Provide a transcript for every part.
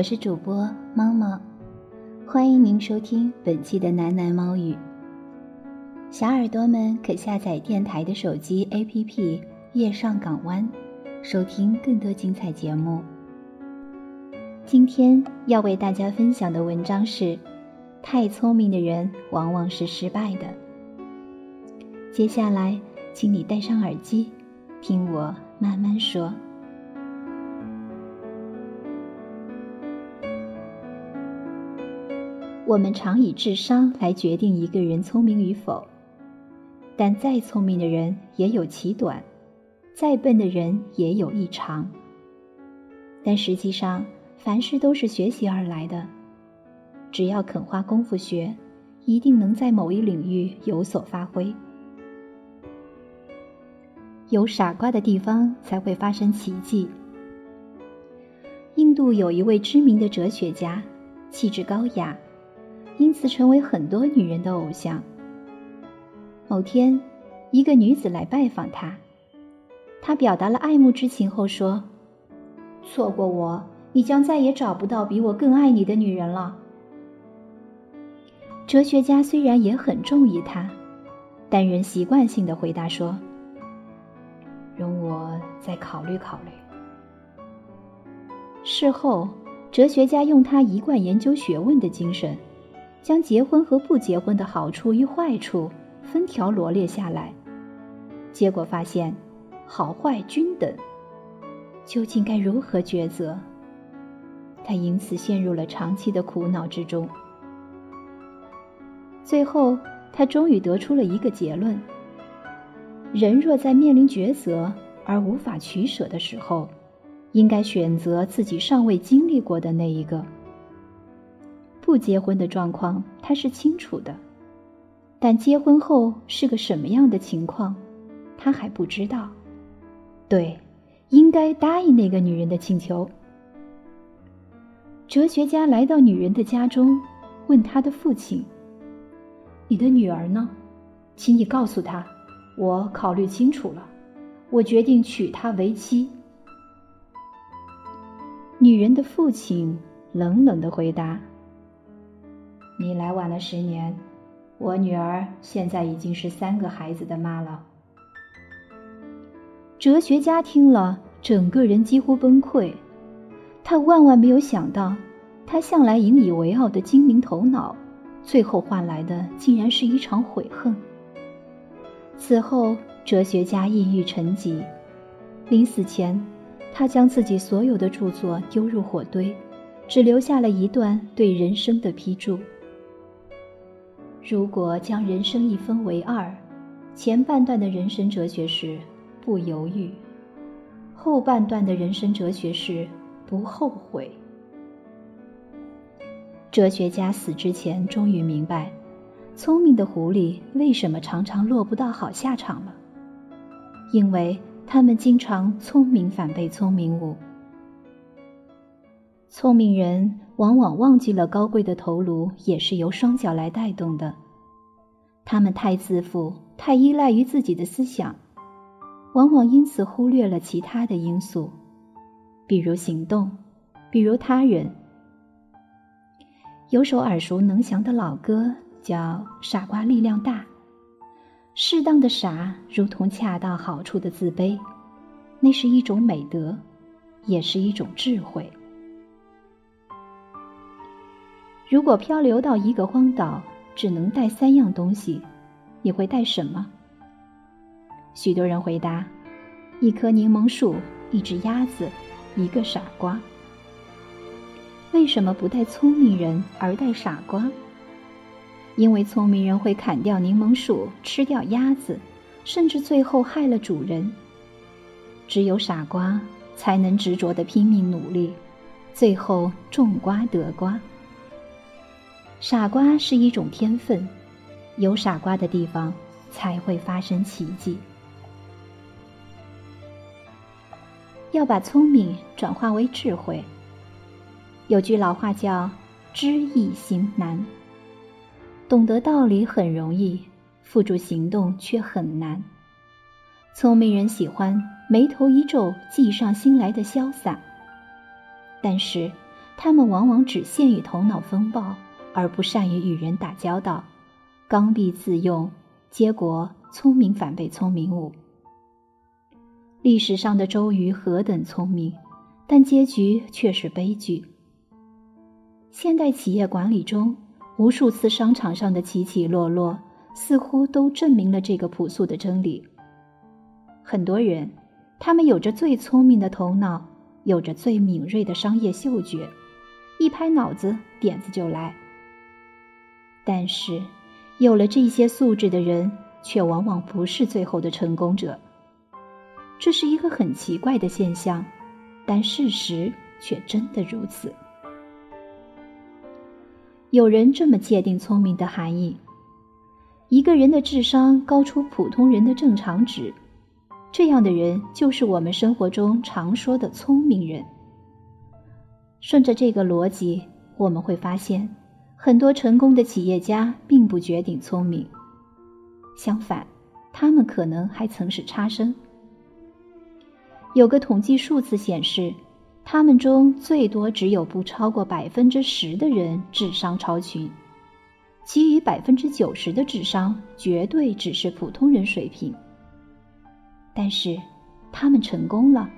我是主播猫猫，欢迎您收听本期的喃喃猫语。小耳朵们可下载电台的手机 APP《夜上港湾》，收听更多精彩节目。今天要为大家分享的文章是：太聪明的人往往是失败的。接下来，请你戴上耳机，听我慢慢说。我们常以智商来决定一个人聪明与否，但再聪明的人也有其短，再笨的人也有异常。但实际上，凡事都是学习而来的，只要肯花功夫学，一定能在某一领域有所发挥。有傻瓜的地方才会发生奇迹。印度有一位知名的哲学家，气质高雅。因此，成为很多女人的偶像。某天，一个女子来拜访他，他表达了爱慕之情后说：“错过我，你将再也找不到比我更爱你的女人了。”哲学家虽然也很中意她，但仍习惯性的回答说：“容我再考虑考虑。”事后，哲学家用他一贯研究学问的精神。将结婚和不结婚的好处与坏处分条罗列下来，结果发现好坏均等。究竟该如何抉择？他因此陷入了长期的苦恼之中。最后，他终于得出了一个结论：人若在面临抉择而无法取舍的时候，应该选择自己尚未经历过的那一个。不结婚的状况他是清楚的，但结婚后是个什么样的情况，他还不知道。对，应该答应那个女人的请求。哲学家来到女人的家中，问她的父亲：“你的女儿呢？请你告诉她，我考虑清楚了，我决定娶她为妻。”女人的父亲冷冷的回答。你来晚了十年，我女儿现在已经是三个孩子的妈了。哲学家听了，整个人几乎崩溃。他万万没有想到，他向来引以为傲的精明头脑，最后换来的竟然是一场悔恨。此后，哲学家抑郁成疾，临死前，他将自己所有的著作丢入火堆，只留下了一段对人生的批注。如果将人生一分为二，前半段的人生哲学是不犹豫，后半段的人生哲学是不后悔。哲学家死之前终于明白，聪明的狐狸为什么常常落不到好下场了，因为他们经常聪明反被聪明误。聪明人往往忘记了高贵的头颅也是由双脚来带动的。他们太自负，太依赖于自己的思想，往往因此忽略了其他的因素，比如行动，比如他人。有首耳熟能详的老歌叫《傻瓜力量大》，适当的傻如同恰到好处的自卑，那是一种美德，也是一种智慧。如果漂流到一个荒岛，只能带三样东西，你会带什么？许多人回答：一棵柠檬树，一只鸭子，一个傻瓜。为什么不带聪明人而带傻瓜？因为聪明人会砍掉柠檬树，吃掉鸭子，甚至最后害了主人。只有傻瓜才能执着的拼命努力，最后种瓜得瓜。傻瓜是一种天分，有傻瓜的地方才会发生奇迹。要把聪明转化为智慧。有句老话叫“知易行难”，懂得道理很容易，付诸行动却很难。聪明人喜欢眉头一皱、计上心来的潇洒，但是他们往往只限于头脑风暴，而不善于与人打交道，刚愎自用，结果聪明反被聪明误。历史上的周瑜何等聪明，但结局却是悲剧。现代企业管理中，无数次商场上的起起落落，似乎都证明了这个朴素的真理。很多人，他们有着最聪明的头脑，有着最敏锐的商业嗅觉，一拍脑子，点子就来。但是，有了这些素质的人，却往往不是最后的成功者。这是一个很奇怪的现象，但事实却真的如此。有人这么界定聪明的含义：一个人的智商高出普通人的正常值，这样的人就是我们生活中常说的聪明人。顺着这个逻辑，我们会发现，很多成功的企业家并不绝顶聪明，相反，他们可能还曾是差生。有个统计数字显示，他们中最多只有不超过百分之十的人智商超群，其余百分之九十的智商绝对只是普通人水平。但是，他们成功了。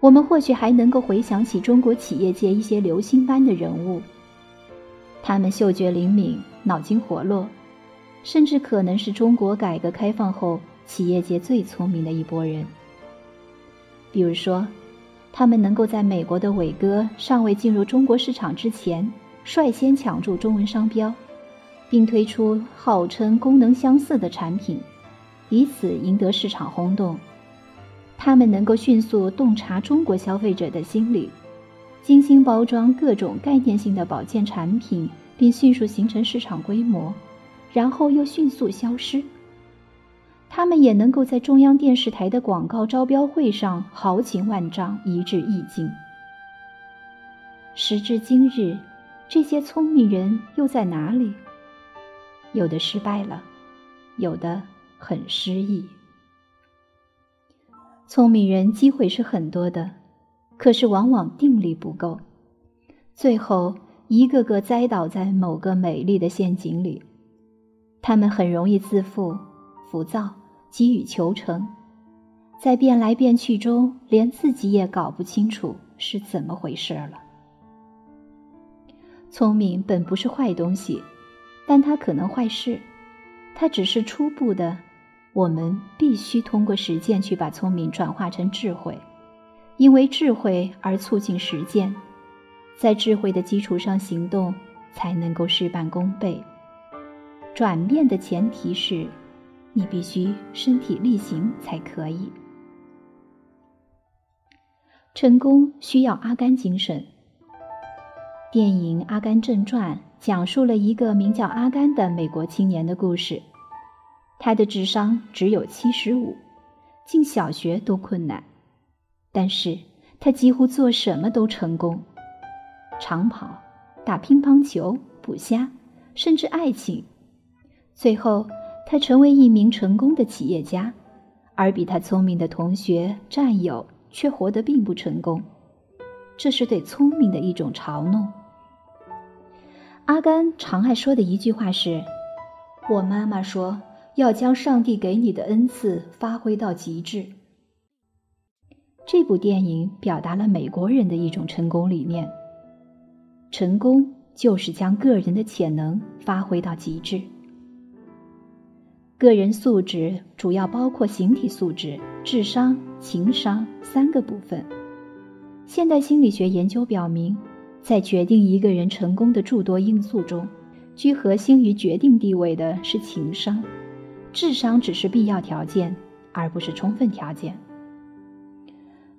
我们或许还能够回想起中国企业界一些流星般的人物，他们嗅觉灵敏，脑筋活络，甚至可能是中国改革开放后企业界最聪明的一拨人。比如说，他们能够在美国的伟哥尚未进入中国市场之前，率先抢注中文商标，并推出号称功能相似的产品，以此赢得市场轰动。他们能够迅速洞察中国消费者的心理，精心包装各种概念性的保健产品，并迅速形成市场规模，然后又迅速消失。他们也能够在中央电视台的广告招标会上豪情万丈，一掷一金。时至今日，这些聪明人又在哪里？有的失败了，有的很失意。聪明人机会是很多的，可是往往定力不够，最后一个个栽倒在某个美丽的陷阱里。他们很容易自负。浮躁，急于求成，在变来变去中，连自己也搞不清楚是怎么回事了。聪明本不是坏东西，但它可能坏事。它只是初步的，我们必须通过实践去把聪明转化成智慧，因为智慧而促进实践，在智慧的基础上行动，才能够事半功倍。转变的前提是。你必须身体力行才可以。成功需要阿甘精神。电影《阿甘正传》讲述了一个名叫阿甘的美国青年的故事。他的智商只有七十五，进小学都困难，但是他几乎做什么都成功：长跑、打乒乓球、捕虾，甚至爱情。最后。他成为一名成功的企业家，而比他聪明的同学、战友却活得并不成功。这是对聪明的一种嘲弄。阿甘常爱说的一句话是：“我妈妈说要将上帝给你的恩赐发挥到极致。”这部电影表达了美国人的一种成功理念：成功就是将个人的潜能发挥到极致。个人素质主要包括形体素质、智商、情商三个部分。现代心理学研究表明，在决定一个人成功的诸多因素中，居核心于决定地位的是情商，智商只是必要条件，而不是充分条件。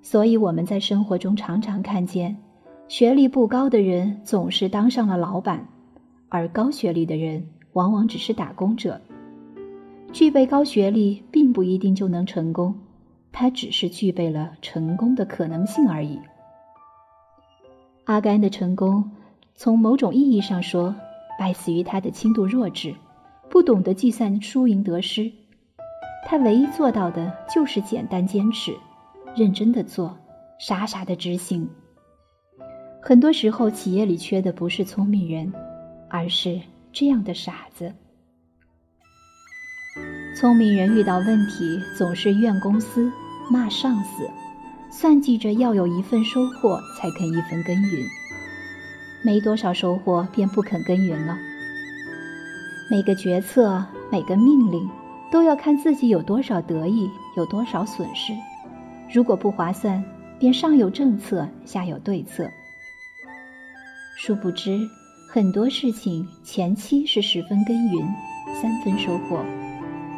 所以我们在生活中常常看见，学历不高的人总是当上了老板，而高学历的人往往只是打工者。具备高学历并不一定就能成功，他只是具备了成功的可能性而已。阿甘的成功，从某种意义上说，败死于他的轻度弱智，不懂得计算输赢得失。他唯一做到的就是简单坚持。认真的做，傻傻的执行。很多时候，企业里缺的不是聪明人，而是这样的傻子。聪明人遇到问题总是怨公司、骂上司，算计着要有一份收获才肯一分耕耘，没多少收获便不肯耕耘了。每个决策、每个命令，都要看自己有多少得益，有多少损失。如果不划算，便上有政策，下有对策。殊不知，很多事情前期是十分耕耘，三分收获；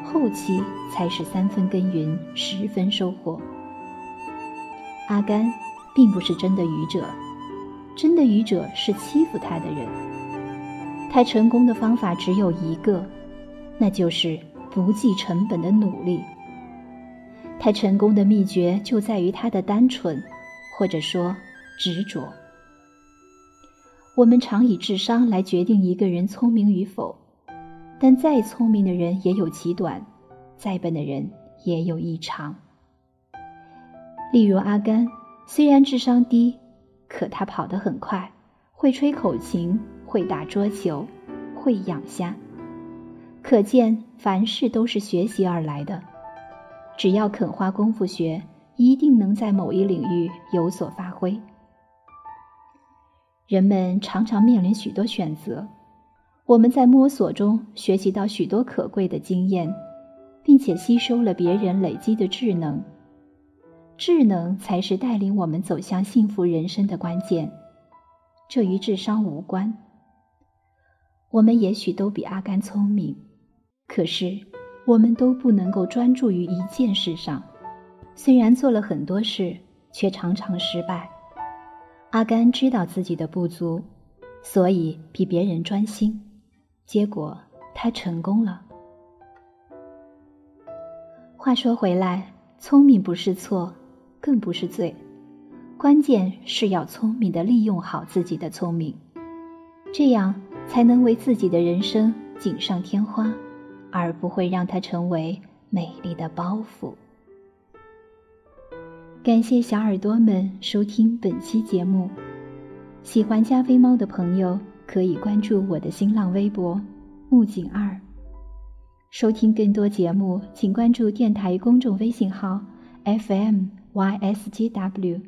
后期才是三分耕耘，十分收获。阿甘并不是真的愚者，真的愚者是欺负他的人。他成功的方法只有一个，那就是不计成本的努力。他成功的秘诀就在于他的单纯，或者说执着。我们常以智商来决定一个人聪明与否，但再聪明的人也有其短，再笨的人也有异常。例如阿甘，虽然智商低，可他跑得很快，会吹口琴，会打桌球，会养虾，可见凡事都是学习而来的。只要肯花功夫学，一定能在某一领域有所发挥。人们常常面临许多选择，我们在摸索中学习到许多可贵的经验，并且吸收了别人累积的智能。智能才是带领我们走向幸福人生的关键，这与智商无关。我们也许都比阿甘聪明，可是。我们都不能够专注于一件事上，虽然做了很多事，却常常失败。阿甘知道自己的不足，所以比别人专心，结果他成功了。话说回来，聪明不是错，更不是罪，关键是要聪明的利用好自己的聪明，这样才能为自己的人生锦上添花。而不会让它成为美丽的包袱。感谢小耳朵们收听本期节目，喜欢加菲猫的朋友可以关注我的新浪微博木槿二。收听更多节目，请关注电台公众微信号 FMYSGW。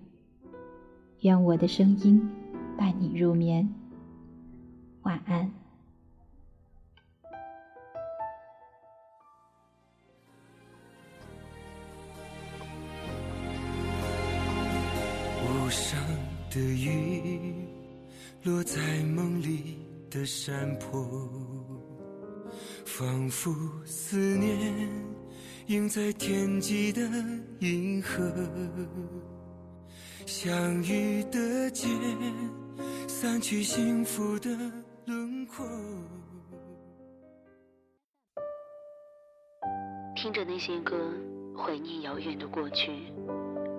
愿我的声音伴你入眠，晚安。上的雨落在梦里的山坡，仿佛思念映在天际的银河。相遇的街，散去幸福的轮廓。听着那些歌，怀念遥远的过去。